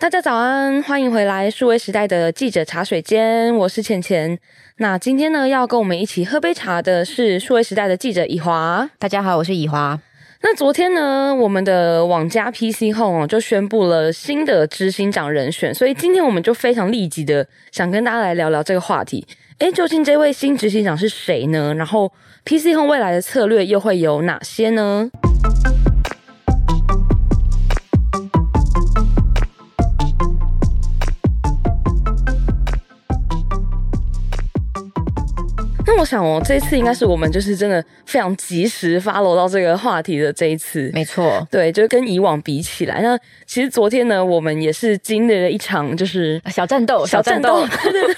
大家早安，欢迎回来数位时代的记者茶水间，我是倩倩。那今天呢，要跟我们一起喝杯茶的是数位时代的记者以华。大家好，我是以华。那昨天呢，我们的网家 PC Home 就宣布了新的执行长人选，所以今天我们就非常立即的想跟大家来聊聊这个话题。诶，究竟这位新执行长是谁呢？然后 PC Home 未来的策略又会有哪些呢？我想哦，这一次应该是我们就是真的非常及时 follow 到这个话题的这一次，没错，对，就跟以往比起来，那其实昨天呢，我们也是经历了一场就是小战斗，小战斗，对对对，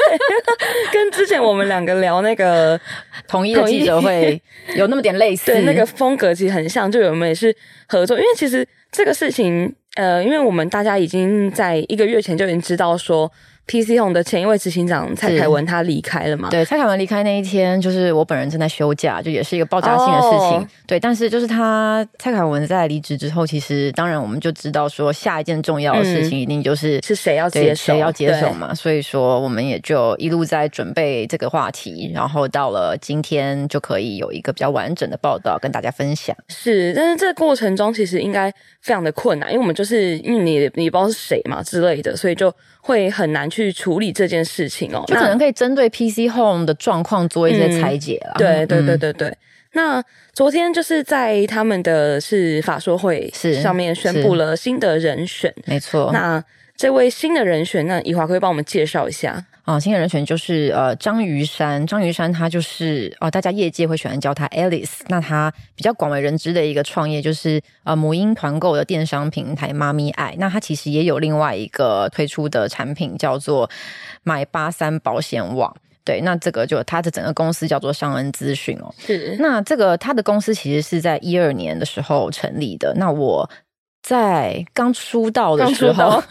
跟之前我们两个聊那个 统一的记者会有那么点类似，对，那个风格其实很像，就我们也是合作，因为其实这个事情，呃，因为我们大家已经在一个月前就已经知道说。PC Home 的前一位执行长蔡凯文他离开了嘛？对，蔡凯文离开那一天，就是我本人正在休假，就也是一个爆炸性的事情。Oh. 对，但是就是他蔡凯文在离职之后，其实当然我们就知道说下一件重要的事情一定就是、嗯、是谁要接手，谁要接手嘛。所以说我们也就一路在准备这个话题，然后到了今天就可以有一个比较完整的报道跟大家分享。是，但是这个过程中其实应该非常的困难，因为我们就是因为你你不知道是谁嘛之类的，所以就会很难去处理这件事情哦，就可能可以针对 PC Home 的状况做一些裁解了。对对对对对。那昨天就是在他们的是法说会是上面宣布了新的人选，没错。那这位新的人选，那以华可以帮我们介绍一下。啊，新的人选就是呃张于山，张于山他就是哦、呃，大家业界会喜欢叫他 Alice。那他比较广为人知的一个创业就是呃母婴团购的电商平台妈咪爱。那他其实也有另外一个推出的产品叫做买八三保险网。对，那这个就他的整个公司叫做尚恩资讯哦。是。那这个他的公司其实是在一二年的时候成立的。那我在刚出道的时候。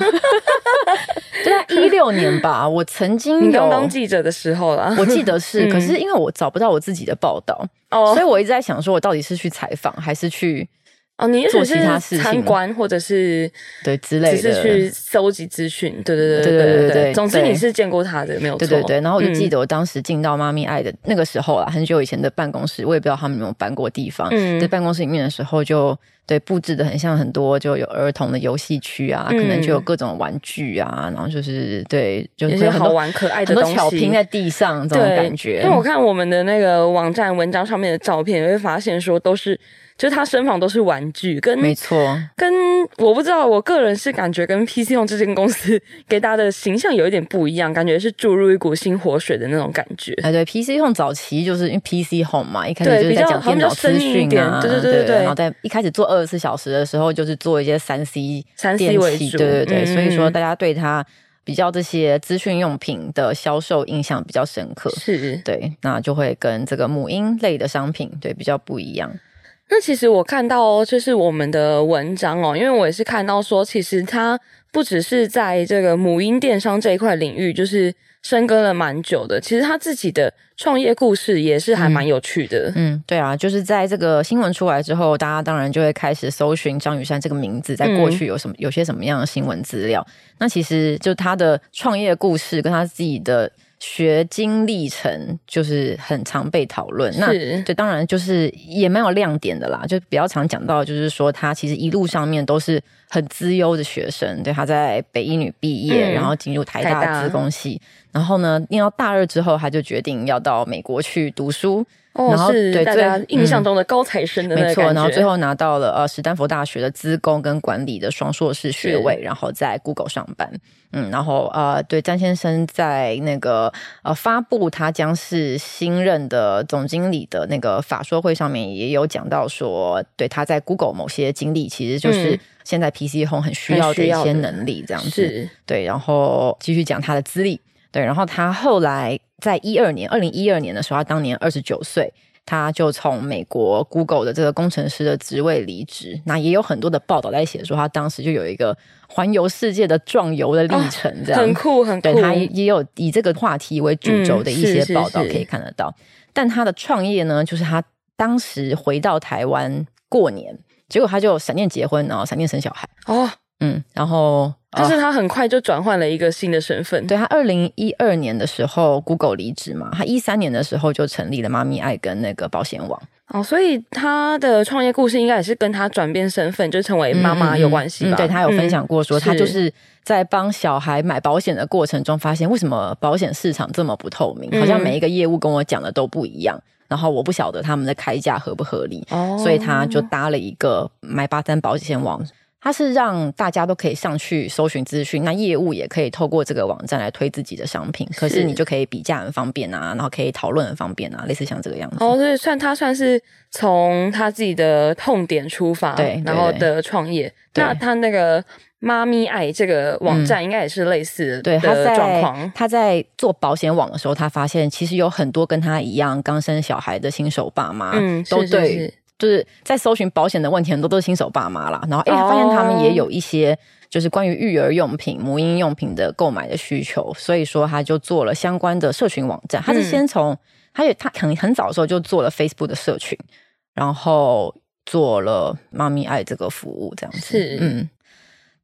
就在一六年吧，我曾经有刚当记者的时候啦，我记得是，可是因为我找不到我自己的报道，哦，所以我一直在想，说我到底是去采访还是去哦，你做其他事情，参观或者是对之类的，只是去搜集资讯，对对对对对对对。总之你是见过他的，没有错，对对对。然后我就记得我当时进到妈咪爱的那个时候啊，很久以前的办公室，我也不知道他们有没有搬过地方，在办公室里面的时候就。对，布置的很像很多，就有儿童的游戏区啊，嗯、可能就有各种玩具啊，然后就是对，就是很好玩可爱的东西，很多巧拼在地上这种感觉。因为我看我们的那个网站文章上面的照片，你会发现说都是。就是他身旁都是玩具，跟没错，跟我不知道，我个人是感觉跟 PC Home 这间公司 给大家的形象有一点不一样，感觉是注入一股新活水的那种感觉。哎，对，PC Home 早期就是因为 PC Home 嘛，一开始就是在讲电脑资讯啊，对对对对对，然后在一开始做二十四小时的时候，就是做一些三 C 三 C 为主，对对对，嗯、所以说大家对它比较这些资讯用品的销售印象比较深刻，是。对，那就会跟这个母婴类的商品对比较不一样。那其实我看到就是我们的文章哦，因为我也是看到说，其实他不只是在这个母婴电商这一块领域，就是深耕了蛮久的。其实他自己的创业故事也是还蛮有趣的。嗯，嗯，对啊，就是在这个新闻出来之后，大家当然就会开始搜寻张雨山这个名字，在过去有什么、嗯、有些什么样的新闻资料。那其实就他的创业故事跟他自己的。学经历程就是很常被讨论，那对，当然就是也蛮有亮点的啦。就比较常讲到，就是说他其实一路上面都是很资优的学生。对，他在北一女毕业，嗯、然后进入台大资工系，然后呢，念到大二之后，他就决定要到美国去读书。哦，然后是对大家印象中的高材生的、嗯、没错，然后最后拿到了呃史丹佛大学的资工跟管理的双硕士学位，然后在 Google 上班。嗯，然后呃，对詹先生在那个呃发布他将是新任的总经理的那个法说会上面也有讲到说，对他在 Google 某些经历，其实就是现在 PC Home 很需要的一些能力这样子。对，然后继续讲他的资历。对，然后他后来在一二年，二零一二年的时候，他当年二十九岁，他就从美国 Google 的这个工程师的职位离职。那也有很多的报道在写说，他当时就有一个环游世界的壮游的历程，这样、啊、很酷很酷。对，他也有以这个话题为主轴的一些报道可以看得到。嗯、但他的创业呢，就是他当时回到台湾过年，结果他就闪电结婚，然后闪电生小孩。哦，嗯，然后。但是他很快就转换了一个新的身份。对，他二零一二年的时候，Google 离职嘛，他一三年的时候就成立了妈咪爱跟那个保险网。哦，所以他的创业故事应该也是跟他转变身份就成为妈妈有关系吧？嗯嗯、对，他有分享过说，他就是在帮小孩买保险的过程中，发现为什么保险市场这么不透明，好像每一个业务跟我讲的都不一样，然后我不晓得他们的开价合不合理，哦、所以他就搭了一个买八单保险网。它是让大家都可以上去搜寻资讯，那业务也可以透过这个网站来推自己的商品，可是你就可以比价很方便啊，然后可以讨论很方便啊，类似像这个样子。哦，所以算他算是从他自己的痛点出发，对，然后的创业。那他那个妈咪爱这个网站应该也是类似的状况。对，他在他在做保险网的时候，他发现其实有很多跟他一样刚生小孩的新手爸妈，嗯，都对。就是在搜寻保险的问题，很多都是新手爸妈啦。然后，哎，发现他们也有一些就是关于育儿用品、母婴用品的购买的需求，所以说他就做了相关的社群网站。他是先从，他也他可能很早的时候就做了 Facebook 的社群，然后做了妈咪爱这个服务，这样子。是，嗯。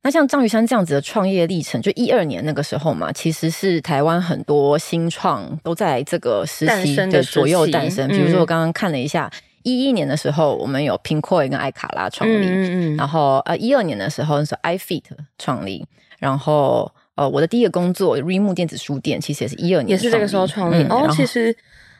那像张瑜珊这样子的创业历程，就一二年那个时候嘛，其实是台湾很多新创都在这个时期的左右诞生。比如说，我刚刚看了一下。一一年的时候，我们有 Pinkoi 跟爱卡拉创立，嗯嗯、然后呃，一二年的时候是 iFit 创立，然后呃，我的第一个工作 Readmoo 电子书店，其实也是一二年，也是这个时候创立。嗯、哦，其实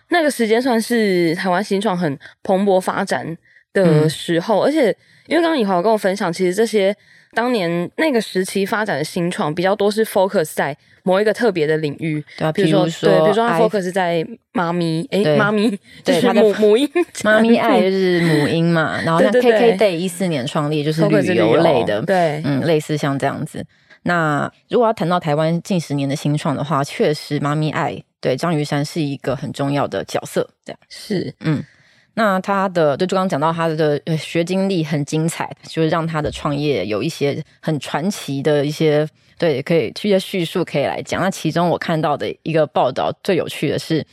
那个时间算是台湾新创很蓬勃发展的时候，嗯、而且因为刚刚以华有跟我分享，其实这些。当年那个时期发展的新创比较多是 focus 在某一个特别的领域，对，比如说，对，比如说他 focus 在妈咪，哎，妈咪，就是母母婴，妈咪爱就是母婴嘛。然后像 KKday 一四年创立就是旅游类的，对，嗯，类似像这样子。那如果要谈到台湾近十年的新创的话，确实妈咪爱对张瑜珊是一个很重要的角色，这样是，嗯。那他的，就刚刚讲到他的学经历很精彩，就是让他的创业有一些很传奇的一些，对，可以一些叙述可以来讲。那其中我看到的一个报道最有趣的是，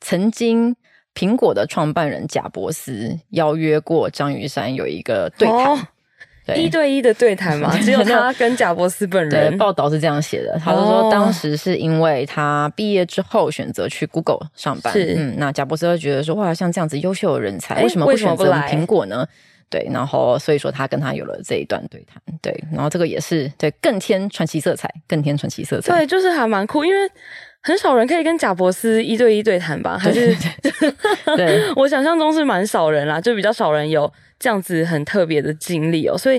曾经苹果的创办人贾伯斯邀约过张雨山有一个对谈。对。一对一的对谈嘛，只有他跟贾伯斯本人。对报道是这样写的，他就说当时是因为他毕业之后选择去 Google 上班，是。嗯，那贾伯斯就觉得说哇，像这样子优秀的人才，为什么不选择苹果呢？对，然后所以说他跟他有了这一段对谈，对，然后这个也是对更添传奇色彩，更添传奇色彩，对，就是还蛮酷，因为很少人可以跟贾伯斯一对一对谈吧？还是 我想象中是蛮少人啦，就比较少人有。这样子很特别的经历哦，所以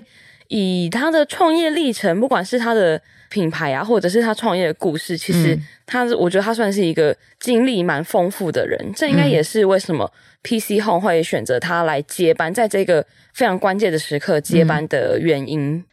以他的创业历程，不管是他的品牌啊，或者是他创业的故事，其实他，我觉得他算是一个经历蛮丰富的人。这应该也是为什么 PC Home 会选择他来接班，在这个非常关键的时刻接班的原因。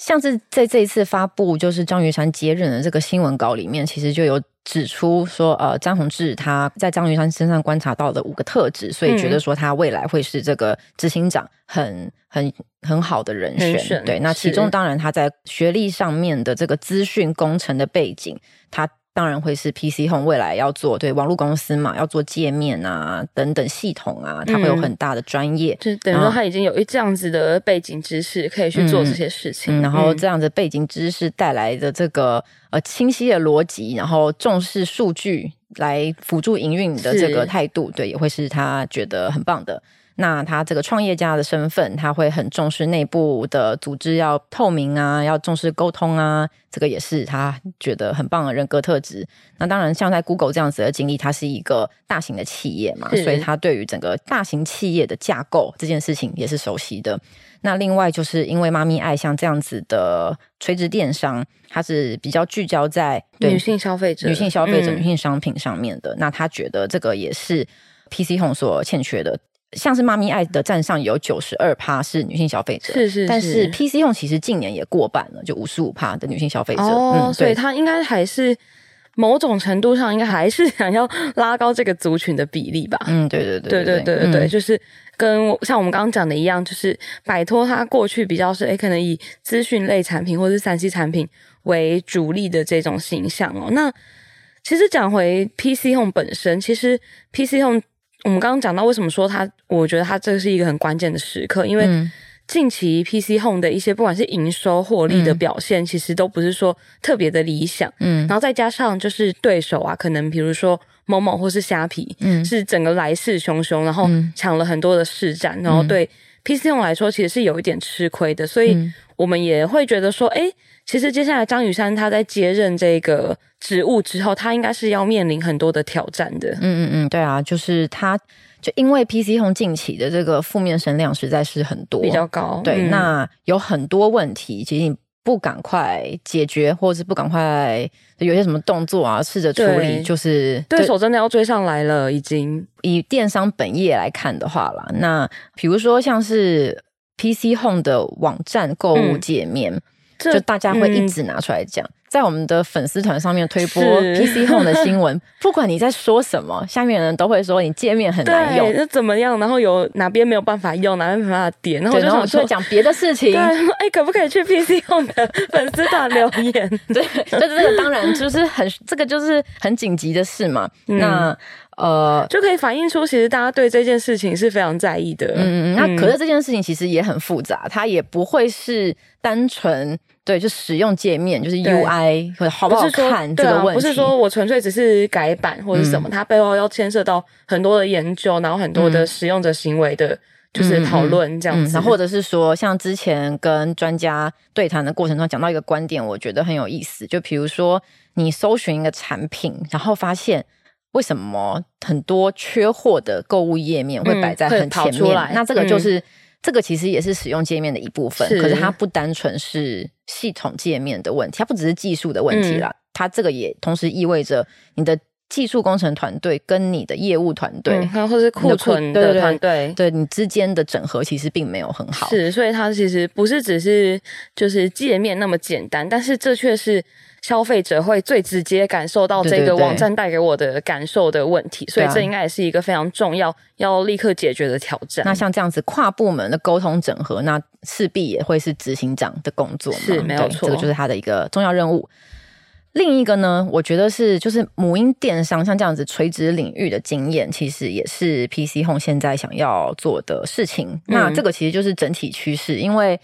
像是在这一次发布，就是张雨山接任的这个新闻稿里面，其实就有指出说，呃，张宏志他在张雨山身上观察到的五个特质，所以觉得说他未来会是这个执行长很很很好的人选。选对，那其中当然他在学历上面的这个资讯工程的背景，他。当然会是 PC Home 未来要做对网络公司嘛，要做界面啊等等系统啊，它会有很大的专业，嗯、就等于说他已经有一这样子的背景知识，可以去做这些事情。然后这样子背景知识带来的这个呃清晰的逻辑，然后重视数据来辅助营运的这个态度，是对，也会是他觉得很棒的。那他这个创业家的身份，他会很重视内部的组织要透明啊，要重视沟通啊，这个也是他觉得很棒的人格特质。那当然，像在 Google 这样子的经历，它是一个大型的企业嘛，所以他对于整个大型企业的架构这件事情也是熟悉的。那另外就是因为妈咪爱像这样子的垂直电商，它是比较聚焦在女性消费者、女性消费者、嗯、女性商品上面的。那他觉得这个也是 PC Home 所欠缺的。像是妈咪爱的站上有九十二趴是女性消费者，是是是，但是 PC Home 其实近年也过半了，就五十五趴的女性消费者。哦，嗯、所以他应该还是某种程度上应该还是想要拉高这个族群的比例吧？嗯，对对对对对对对对，嗯、就是跟像我们刚刚讲的一样，就是摆脱它过去比较是诶可能以资讯类产品或是三 C 产品为主力的这种形象哦。那其实讲回 PC Home 本身，其实 PC Home。我们刚刚讲到为什么说它，我觉得他这是一个很关键的时刻，因为近期 PC Home 的一些不管是营收、获利的表现，嗯、其实都不是说特别的理想。嗯，然后再加上就是对手啊，可能比如说某某或是虾皮，嗯，是整个来势汹汹，然后抢了很多的市占，嗯、然后对 PC Home 来说其实是有一点吃亏的，所以我们也会觉得说，哎，其实接下来张雨山他在接任这个职务之后，他应该是要面临很多的挑战的。嗯嗯嗯，对啊，就是他。就因为 PC Home 近期的这个负面声量实在是很多，比较高。对，嗯、那有很多问题，其实你不赶快解决，或者是不赶快有些什么动作啊，试着处理，就是对手真的要追上来了。已经以电商本业来看的话啦，那比如说像是 PC Home 的网站购物界面。嗯就大家会一直拿出来讲，嗯、在我们的粉丝团上面推播 PC Home 的新闻，不管你在说什么，下面的人都会说你界面很难用，那怎么样？然后有哪边没有办法用，哪边没办法点，然后我就想说讲别的事情。哎、欸，可不可以去 PC Home 的粉丝团留言？对，就是这个当然就是很这个就是很紧急的事嘛。嗯、那呃，就可以反映出其实大家对这件事情是非常在意的。嗯嗯，那可是这件事情其实也很复杂，它也不会是单纯。对，就使用界面，就是 UI 或者好不好看这个问题，不是说我纯粹只是改版或者什么，嗯、它背后要牵涉到很多的研究，然后很多的使用者行为的，就是讨论这样子。然后、或者是说，像之前跟专家对谈的过程中讲到一个观点，我觉得很有意思。就比如说，你搜寻一个产品，然后发现为什么很多缺货的购物页面会摆在很前面，嗯、那这个就是。嗯这个其实也是使用界面的一部分，是可是它不单纯是系统界面的问题，它不只是技术的问题啦，嗯、它这个也同时意味着你的技术工程团队跟你的业务团队，嗯、或者是库存的团队，对，你之间的整合其实并没有很好。是，所以它其实不是只是就是界面那么简单，但是这却是。消费者会最直接感受到这个网站带给我的感受的问题，对对对，所以这应该也是一个非常重要要立刻解决的挑战。那像这样子跨部门的沟通整合，那势必也会是执行长的工作嘛，是没有错，这个就是他的一个重要任务。另一个呢，我觉得是就是母婴电商像这样子垂直领域的经验，其实也是 PC Home 现在想要做的事情。嗯、那这个其实就是整体趋势，因为。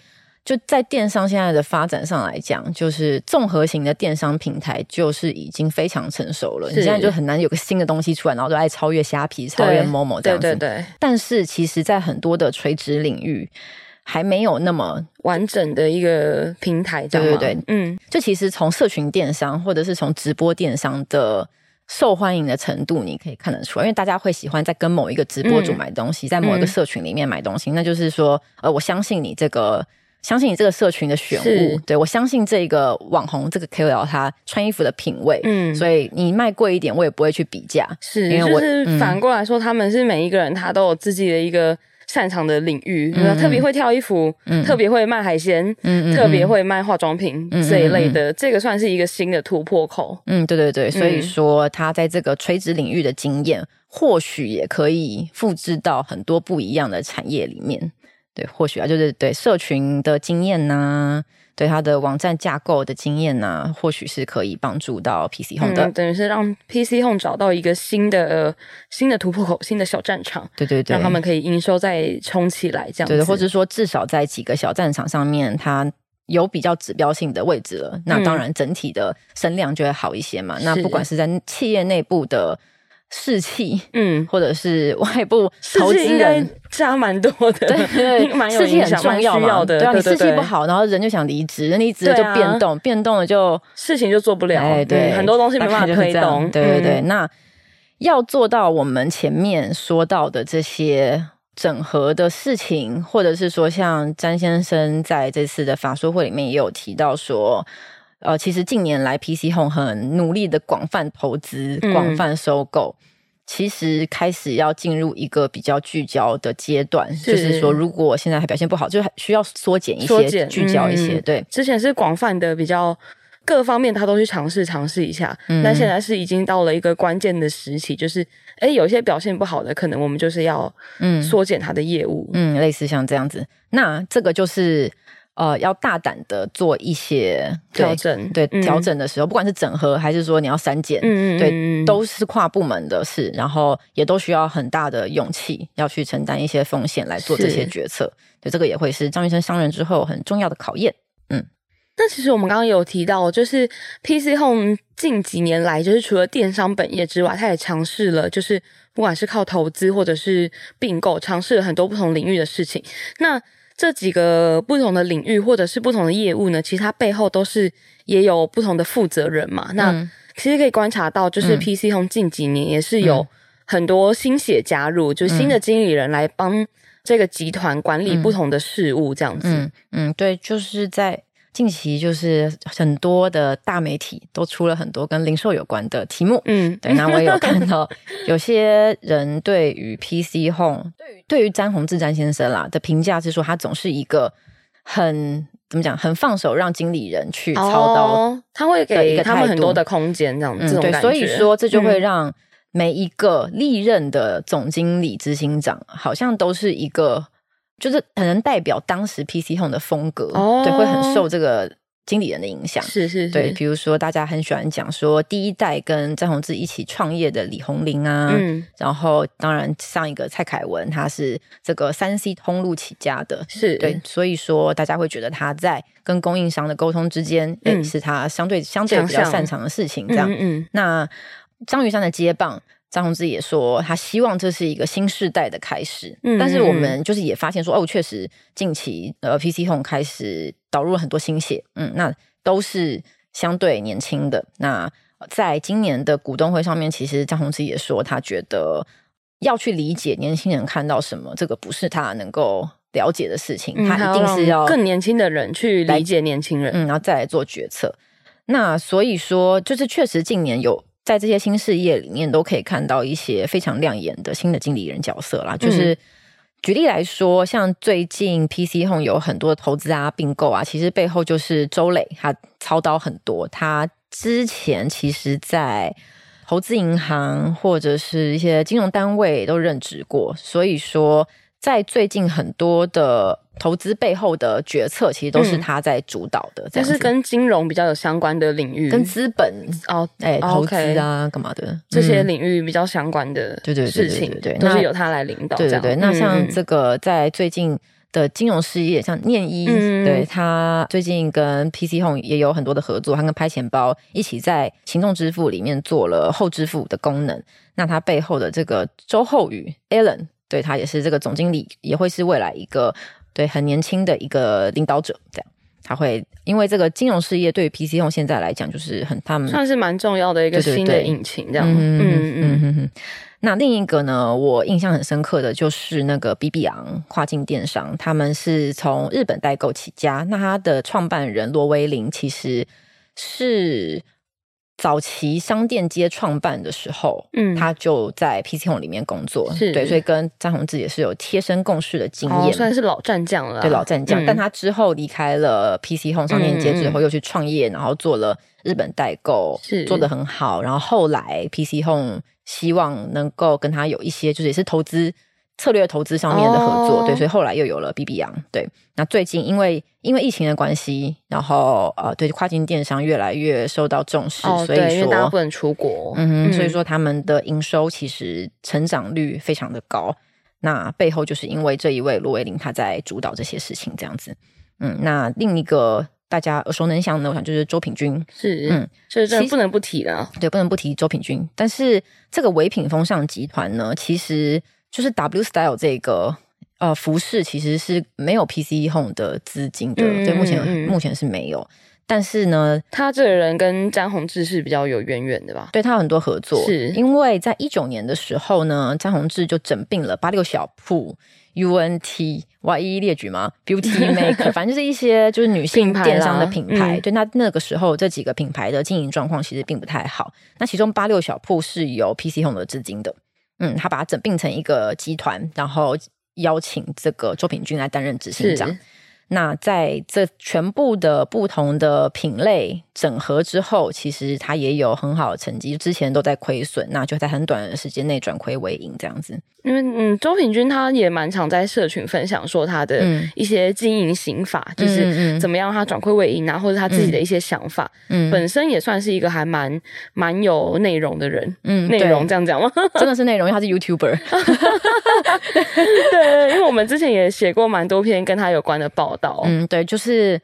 就在电商现在的发展上来讲，就是综合型的电商平台，就是已经非常成熟了。你现在就很难有个新的东西出来，然后就爱超越虾皮、超越 Momo 这样子。对对对。但是其实，在很多的垂直领域，还没有那么完整的一个平台。对对对，嗯。就其实从社群电商或者是从直播电商的受欢迎的程度，你可以看得出来，因为大家会喜欢在跟某一个直播主买东西，嗯、在某一个社群里面买东西，嗯、那就是说，呃，我相信你这个。相信你这个社群的选物，对，我相信这个网红这个 KOL 他穿衣服的品味，嗯，所以你卖贵一点，我也不会去比价，是，因为我就是反过来说，嗯、他们是每一个人他都有自己的一个擅长的领域，嗯、特别会挑衣服，嗯，特别会卖海鲜，嗯，特别会卖化妆品、嗯、这一类的，嗯、这个算是一个新的突破口，嗯，对对对，所以说他在这个垂直领域的经验，嗯、或许也可以复制到很多不一样的产业里面。对，或许啊，就是对社群的经验呐、啊，对它的网站架构的经验呐、啊，或许是可以帮助到 PC Home 的，嗯、等于是让 PC Home 找到一个新的、呃、新的突破口、新的小战场。对对对，让他们可以营收再冲起来，这样子。对，或者说至少在几个小战场上面，它有比较指标性的位置了。嗯、那当然，整体的声量就会好一些嘛。是那不管是在企业内部的。士气，嗯，或者是外部投资人 差蛮多的，对对，士气很重要嘛，对啊，你士气不好，然后人就想离职，人离职了就变动，变动了就事情就做不了，对，很多东西没办法推动，对对对。那要做到我们前面说到的这些整合的事情，或者是说像詹先生在这次的法说会里面也有提到说。呃，其实近年来，PC Home 很努力的广泛投资、广泛收购，嗯、其实开始要进入一个比较聚焦的阶段。是就是说，如果现在还表现不好，就需要缩减一些、缩、聚焦一些。嗯、对，之前是广泛的，比较各方面他都去尝试尝试一下，嗯、但现在是已经到了一个关键的时期，就是哎，有些表现不好的，可能我们就是要嗯缩减它的业务，嗯，类似像这样子。那这个就是。呃，要大胆的做一些调整，对调整的时候，不管是整合还是说你要删减，嗯对，都是跨部门的事，然后也都需要很大的勇气，要去承担一些风险来做这些决策。对，这个也会是张医生上任之后很重要的考验。嗯，那其实我们刚刚有提到，就是 PC Home 近几年来，就是除了电商本业之外，他也尝试了，就是不管是靠投资或者是并购，尝试了很多不同领域的事情。那这几个不同的领域或者是不同的业务呢，其实它背后都是也有不同的负责人嘛。嗯、那其实可以观察到，就是 PC Home 近几年也是有很多新血加入，嗯、就新的经理人来帮这个集团管理不同的事务，这样子。嗯，嗯，对，就是在。近期就是很多的大媒体都出了很多跟零售有关的题目，嗯，对，那我也有看到有些人对于 PC Home，对于对于詹宏志詹先生啦的评价是说，他总是一个很怎么讲，很放手让经理人去操刀，哦，他会给他们很多的空间，这样子，嗯，对，所以说这就会让每一个历任的总经理、执行长好像都是一个。就是可能代表当时 PC Home 的风格，哦、对，会很受这个经理人的影响。是是是，对，比如说大家很喜欢讲说，第一代跟张宏志一起创业的李宏林啊，嗯，然后当然上一个蔡凯文，他是这个三 C 通路起家的，是对，所以说大家会觉得他在跟供应商的沟通之间，嗯，是他相对相对比较擅长的事情。这样，嗯，嗯，那张瑜珊的接棒。张宏志也说，他希望这是一个新时代的开始。嗯，但是我们就是也发现说，哦，确实近期呃，PC Home 开始导入了很多新血，嗯，那都是相对年轻的。那在今年的股东会上面，其实张宏志也说，他觉得要去理解年轻人看到什么，这个不是他能够了解的事情，嗯，他一定是要更年轻的人去理解年轻人，嗯，然后再来做决策。那所以说，就是确实近年有。在这些新事业里面，都可以看到一些非常亮眼的新的经理人角色啦。就是举例来说，像最近 PC Home 有很多投资啊、并购啊，其实背后就是周磊他操刀很多。他之前其实，在投资银行或者是一些金融单位都任职过，所以说。在最近很多的投资背后的决策，其实都是他在主导的。就是跟金融比较有相关的领域，跟资本哦，哎，投资啊，干嘛的这些领域比较相关的，对对事情，对，都是由他来领导。对对对，那像这个在最近的金融事业，像念一，对他最近跟 PC Home 也有很多的合作，他跟拍钱包一起在行动支付里面做了后支付的功能。那他背后的这个周厚宇 Allen，。对，他也是这个总经理，也会是未来一个对很年轻的一个领导者。这样，他会因为这个金融事业对于 PC Home 现在来讲，就是很他们算是蛮重要的一个新的引擎。这样，嗯嗯嗯嗯。那另一个呢，我印象很深刻的就是那个 B B 昂跨境电商，他们是从日本代购起家。那他的创办人罗威林其实是。早期商店街创办的时候，嗯，他就在 PC Home 里面工作，是对，所以跟张宏志也是有贴身共事的经验，哦、算是老战将了。对，老战将。嗯、但他之后离开了 PC Home 商店街之后，又去创业，嗯、然后做了日本代购，是做的很好。然后后来 PC Home 希望能够跟他有一些，就是也是投资。策略投资上面的合作，oh. 对，所以后来又有了 B B 羊。对，那最近因为因为疫情的关系，然后呃，对跨境电商越来越受到重视，oh, 所以说大家不能出国，嗯哼，所以说他们的营收其实成长率非常的高。那背后就是因为这一位罗维林他在主导这些事情，这样子。嗯，那另一个大家耳熟能详的，我想就是周品君，是，嗯，所以这不能不提了，对，不能不提周品君。但是这个唯品风尚集团呢，其实。就是 W Style 这个呃服饰其实是没有 PC Home 的资金的，对、嗯，目前、嗯、目前是没有。但是呢，他这个人跟詹宏志是比较有渊源的吧？对，他有很多合作，是因为在一九年的时候呢，詹宏志就整并了八六小铺、UNT、我一一列举吗？Beauty Maker，反正就是一些就是女性电商的品牌。品牌嗯、对，那那个时候这几个品牌的经营状况其实并不太好。那其中八六小铺是有 PC Home 的资金的。嗯，他把它整并成一个集团，然后邀请这个周品君来担任执行长。那在这全部的不同的品类整合之后，其实它也有很好的成绩，之前都在亏损，那就在很短的时间内转亏为盈这样子。因为嗯，周平君他也蛮常在社群分享说他的一些经营心法，嗯、就是怎么样他转亏为盈啊，或者他自己的一些想法。嗯，本身也算是一个还蛮蛮有内容的人。嗯，内容这样讲吗？真的是内容，因为他是 YouTuber。对，因为我们之前也写过蛮多篇跟他有关的报道。嗯，对，就是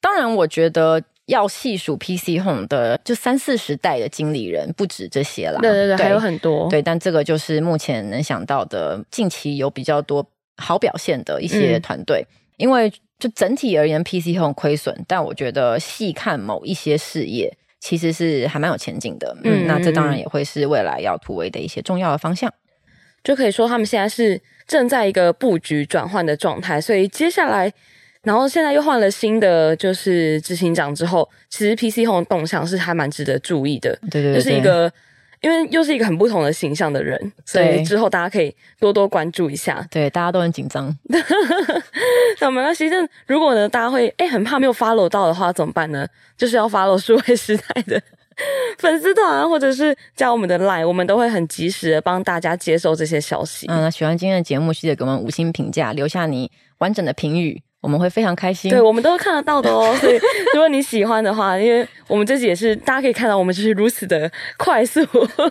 当然，我觉得。要细数 PC Home 的，就三四十代的经理人不止这些啦。对对对，对还有很多。对，但这个就是目前能想到的，近期有比较多好表现的一些团队。嗯、因为就整体而言，PC Home 亏损，但我觉得细看某一些事业，其实是还蛮有前景的。嗯，嗯，那这当然也会是未来要突围的一些重要的方向。就可以说，他们现在是正在一个布局转换的状态，所以接下来。然后现在又换了新的就是执行长之后，其实 PC Home 的动向是还蛮值得注意的。对对对，就是一个，因为又是一个很不同的形象的人，所以之后大家可以多多关注一下。对，大家都很紧张。那没关系，但如果呢，大家会诶很怕没有 follow 到的话，怎么办呢？就是要 follow 数位时代的 粉丝团，或者是加我们的 line，我们都会很及时的帮大家接收这些消息。嗯，那喜欢今天的节目，记得给我们五星评价，留下你完整的评语。我们会非常开心，对，我们都是看得到的哦。所以如果你喜欢的话，因为我们这集也是大家可以看到，我们就是如此的快速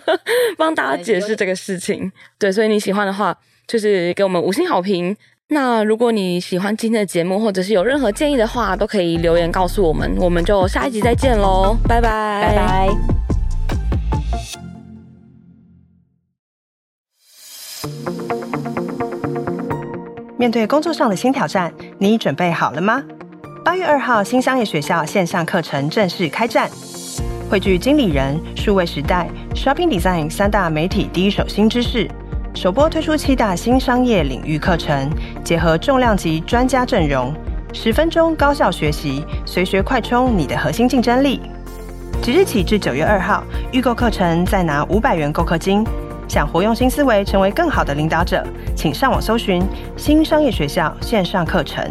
帮大家解释这个事情。对，所以你喜欢的话，就是给我们五星好评。那如果你喜欢今天的节目，或者是有任何建议的话，都可以留言告诉我们。我们就下一集再见喽，拜拜，拜拜。面对工作上的新挑战，你准备好了吗？八月二号，新商业学校线上课程正式开战，汇聚经理人、数位时代、Shopping Design 三大媒体第一手新知识，首播推出七大新商业领域课程，结合重量级专家阵容，十分钟高效学习，随学快充你的核心竞争力。即日起至九月二号，预购课程再拿五百元购课金。想活用新思维，成为更好的领导者，请上网搜寻新商业学校线上课程。